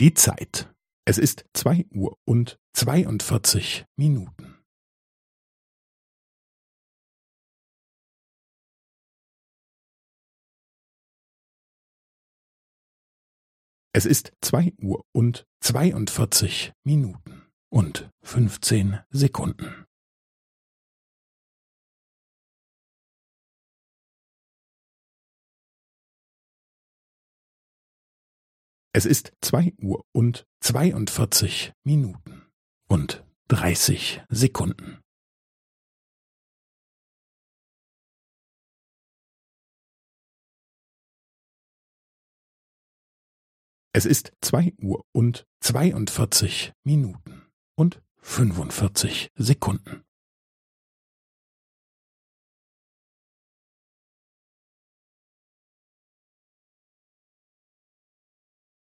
Die Zeit. Es ist zwei Uhr und zweiundvierzig Minuten. Es ist zwei Uhr und zweiundvierzig Minuten und fünfzehn Sekunden. Es ist zwei Uhr und zweiundvierzig Minuten und dreißig Sekunden. Es ist zwei Uhr und zweiundvierzig Minuten und fünfundvierzig Sekunden.